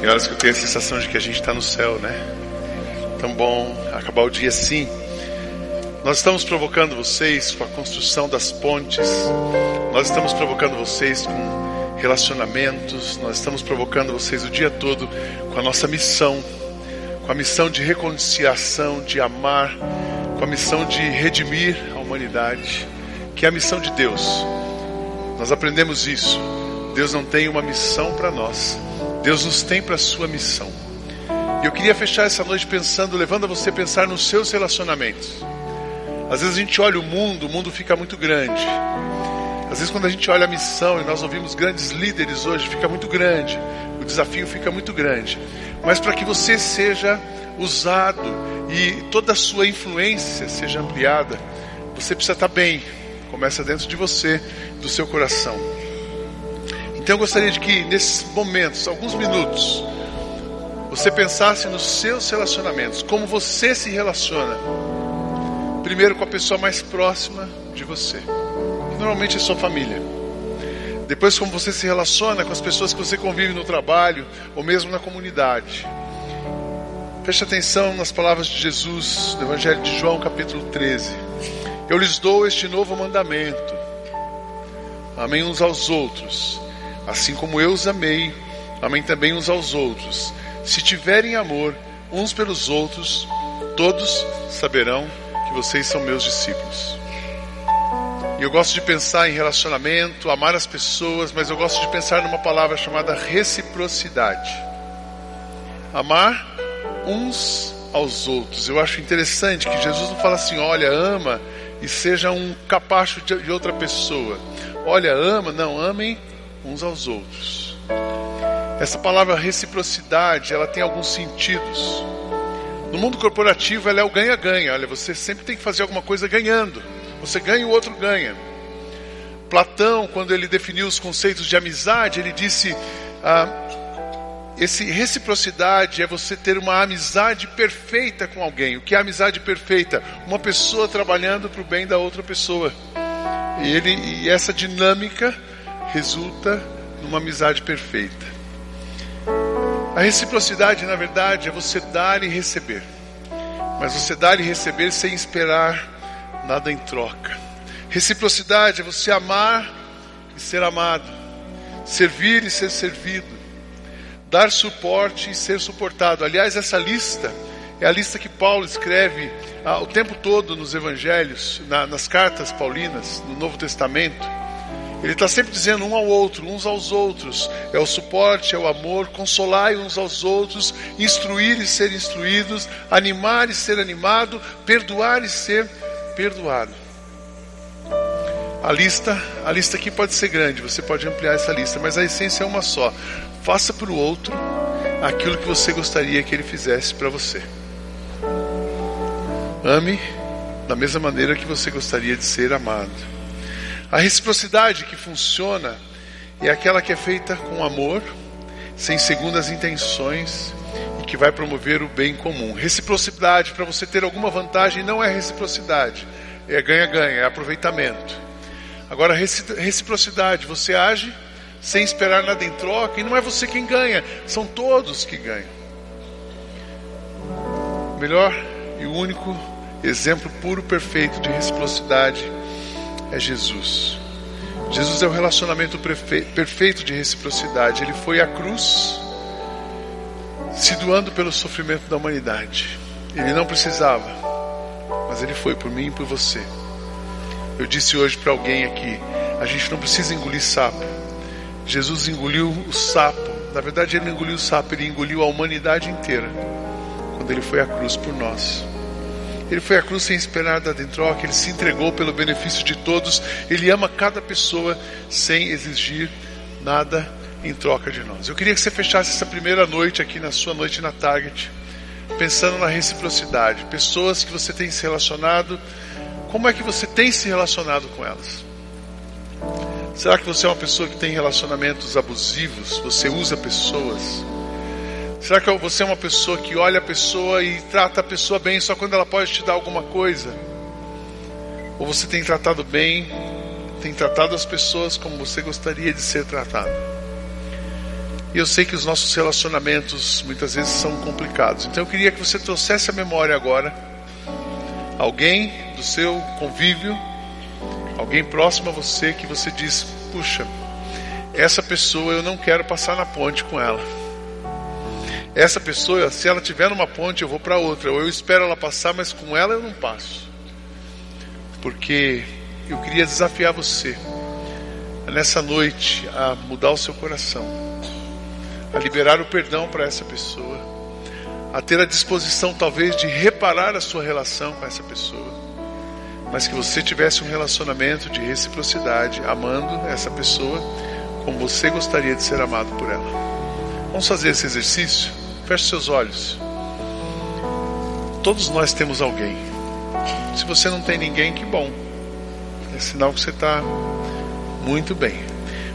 Tem horas que eu tenho a sensação de que a gente está no céu, né? Tão bom acabar o dia assim. Nós estamos provocando vocês com a construção das pontes, nós estamos provocando vocês com relacionamentos, nós estamos provocando vocês o dia todo com a nossa missão, com a missão de reconciliação, de amar, com a missão de redimir a humanidade, que é a missão de Deus. Nós aprendemos isso. Deus não tem uma missão para nós, Deus nos tem para a sua missão. E eu queria fechar essa noite pensando, levando a você a pensar nos seus relacionamentos. Às vezes a gente olha o mundo, o mundo fica muito grande. Às vezes quando a gente olha a missão e nós ouvimos grandes líderes hoje, fica muito grande. O desafio fica muito grande. Mas para que você seja usado e toda a sua influência seja ampliada, você precisa estar bem. Começa dentro de você, do seu coração. Então eu gostaria de que nesses momentos, alguns minutos, você pensasse nos seus relacionamentos, como você se relaciona. Primeiro com a pessoa mais próxima de você, que normalmente é sua família. Depois como você se relaciona com as pessoas que você convive no trabalho ou mesmo na comunidade. Preste atenção nas palavras de Jesus no Evangelho de João, capítulo 13. Eu lhes dou este novo mandamento: amém uns aos outros, assim como eu os amei, amém também uns aos outros. Se tiverem amor uns pelos outros, todos saberão que vocês são meus discípulos. E eu gosto de pensar em relacionamento, amar as pessoas, mas eu gosto de pensar numa palavra chamada reciprocidade. Amar uns aos outros. Eu acho interessante que Jesus não fala assim, olha, ama e seja um capacho de outra pessoa. Olha, ama, não, amem uns aos outros. Essa palavra reciprocidade, ela tem alguns sentidos. No mundo corporativo, ela é o ganha-ganha. Olha, você sempre tem que fazer alguma coisa ganhando. Você ganha, o outro ganha. Platão, quando ele definiu os conceitos de amizade, ele disse: ah, esse reciprocidade é você ter uma amizade perfeita com alguém. O que é amizade perfeita? Uma pessoa trabalhando para o bem da outra pessoa. E, ele, e essa dinâmica resulta numa amizade perfeita. A reciprocidade, na verdade, é você dar e receber. Mas você dar e receber sem esperar nada em troca. Reciprocidade é você amar e ser amado, servir e ser servido dar suporte e ser suportado. Aliás, essa lista é a lista que Paulo escreve ah, o tempo todo nos evangelhos, na, nas cartas paulinas, no Novo Testamento. Ele está sempre dizendo um ao outro, uns aos outros. É o suporte, é o amor, consolar uns aos outros, instruir e ser instruídos, animar e ser animado, perdoar e ser perdoado. A lista, a lista aqui pode ser grande, você pode ampliar essa lista, mas a essência é uma só. Faça para o outro aquilo que você gostaria que ele fizesse para você. Ame da mesma maneira que você gostaria de ser amado. A reciprocidade que funciona é aquela que é feita com amor, sem segundas intenções e que vai promover o bem comum. Reciprocidade, para você ter alguma vantagem, não é reciprocidade, é ganha-ganha, é aproveitamento. Agora, reciprocidade, você age sem esperar nada em troca, e não é você quem ganha, são todos que ganham. O melhor e único exemplo puro perfeito de reciprocidade é Jesus. Jesus é o relacionamento perfeito de reciprocidade. Ele foi à cruz, se doando pelo sofrimento da humanidade. Ele não precisava, mas ele foi por mim e por você. Eu disse hoje para alguém aqui: a gente não precisa engolir sapo, Jesus engoliu o sapo. Na verdade, ele não engoliu o sapo, ele engoliu a humanidade inteira. Quando ele foi à cruz por nós. Ele foi à cruz sem esperar nada em troca, ele se entregou pelo benefício de todos. Ele ama cada pessoa sem exigir nada em troca de nós. Eu queria que você fechasse essa primeira noite aqui na sua noite na Target, pensando na reciprocidade. Pessoas que você tem se relacionado, como é que você tem se relacionado com elas? Será que você é uma pessoa que tem relacionamentos abusivos? Você usa pessoas? Será que você é uma pessoa que olha a pessoa e trata a pessoa bem só quando ela pode te dar alguma coisa? Ou você tem tratado bem, tem tratado as pessoas como você gostaria de ser tratado? E eu sei que os nossos relacionamentos muitas vezes são complicados. Então eu queria que você trouxesse a memória agora alguém do seu convívio, alguém próximo a você que você diz: puxa, essa pessoa eu não quero passar na ponte com ela. Essa pessoa, se ela tiver numa ponte, eu vou para outra. Ou eu espero ela passar, mas com ela eu não passo. Porque eu queria desafiar você nessa noite a mudar o seu coração, a liberar o perdão para essa pessoa, a ter a disposição talvez de reparar a sua relação com essa pessoa, mas que você tivesse um relacionamento de reciprocidade, amando essa pessoa como você gostaria de ser amado por ela. Vamos fazer esse exercício? Feche seus olhos. Todos nós temos alguém. Se você não tem ninguém, que bom. É sinal que você está muito bem.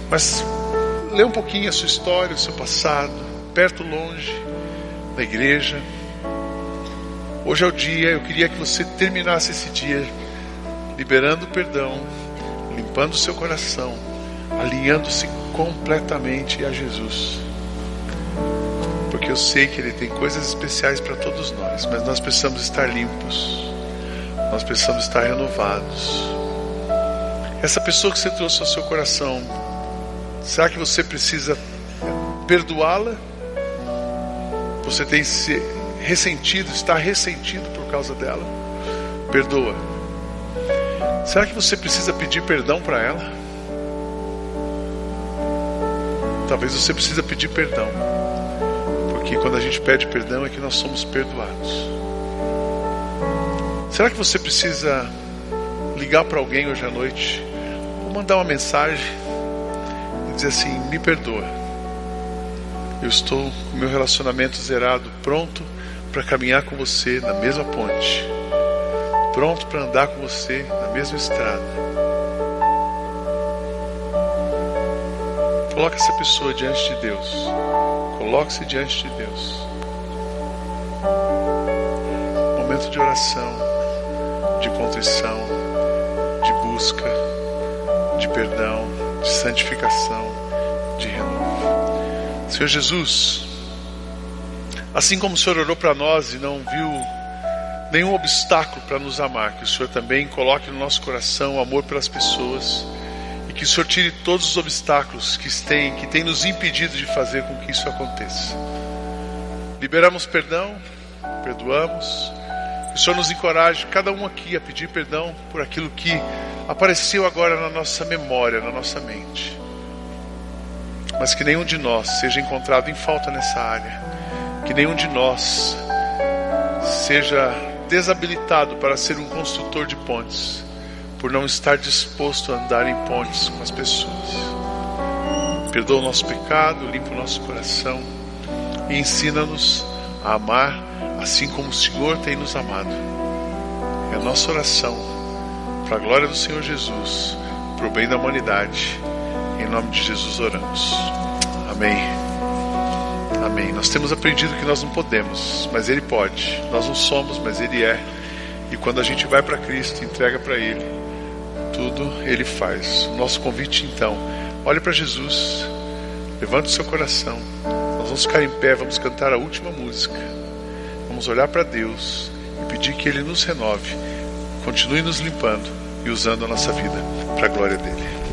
Mas lê um pouquinho a sua história, o seu passado, perto, longe da igreja. Hoje é o dia, eu queria que você terminasse esse dia liberando o perdão, limpando o seu coração, alinhando-se completamente a Jesus. Porque eu sei que Ele tem coisas especiais para todos nós, mas nós precisamos estar limpos, nós precisamos estar renovados. Essa pessoa que você trouxe ao seu coração, será que você precisa perdoá-la? Você tem se ressentido, está ressentido por causa dela? Perdoa. Será que você precisa pedir perdão para ela? Talvez você precisa pedir perdão. Porque quando a gente pede perdão é que nós somos perdoados. Será que você precisa ligar para alguém hoje à noite mandar uma mensagem e dizer assim: me perdoa. Eu estou com meu relacionamento zerado, pronto para caminhar com você na mesma ponte, pronto para andar com você na mesma estrada. Coloque essa pessoa diante de Deus. Coloque-se diante de Deus. Momento de oração, de contrição, de busca de perdão, de santificação, de renovo. Senhor Jesus, assim como o Senhor orou para nós e não viu nenhum obstáculo para nos amar, que o Senhor também coloque no nosso coração o amor pelas pessoas que o Senhor tire todos os obstáculos que têm, que têm nos impedido de fazer com que isso aconteça. Liberamos perdão, perdoamos que o Senhor nos encoraje, cada um aqui, a pedir perdão por aquilo que apareceu agora na nossa memória, na nossa mente. Mas que nenhum de nós seja encontrado em falta nessa área. Que nenhum de nós seja desabilitado para ser um construtor de pontes, por não estar disposto a andar em pontes com as pessoas. Perdoa o nosso pecado, limpa o nosso coração e ensina-nos a amar assim como o Senhor tem nos amado. É a nossa oração, para a glória do Senhor Jesus, para o bem da humanidade. Em nome de Jesus oramos. Amém. Amém. Nós temos aprendido que nós não podemos, mas Ele pode. Nós não somos, mas Ele é. E quando a gente vai para Cristo, entrega para Ele, tudo Ele faz. O nosso convite então, olhe para Jesus, levante seu coração. Nós vamos ficar em pé, vamos cantar a última música. Vamos olhar para Deus e pedir que Ele nos renove, continue nos limpando e usando a nossa vida para a glória dele.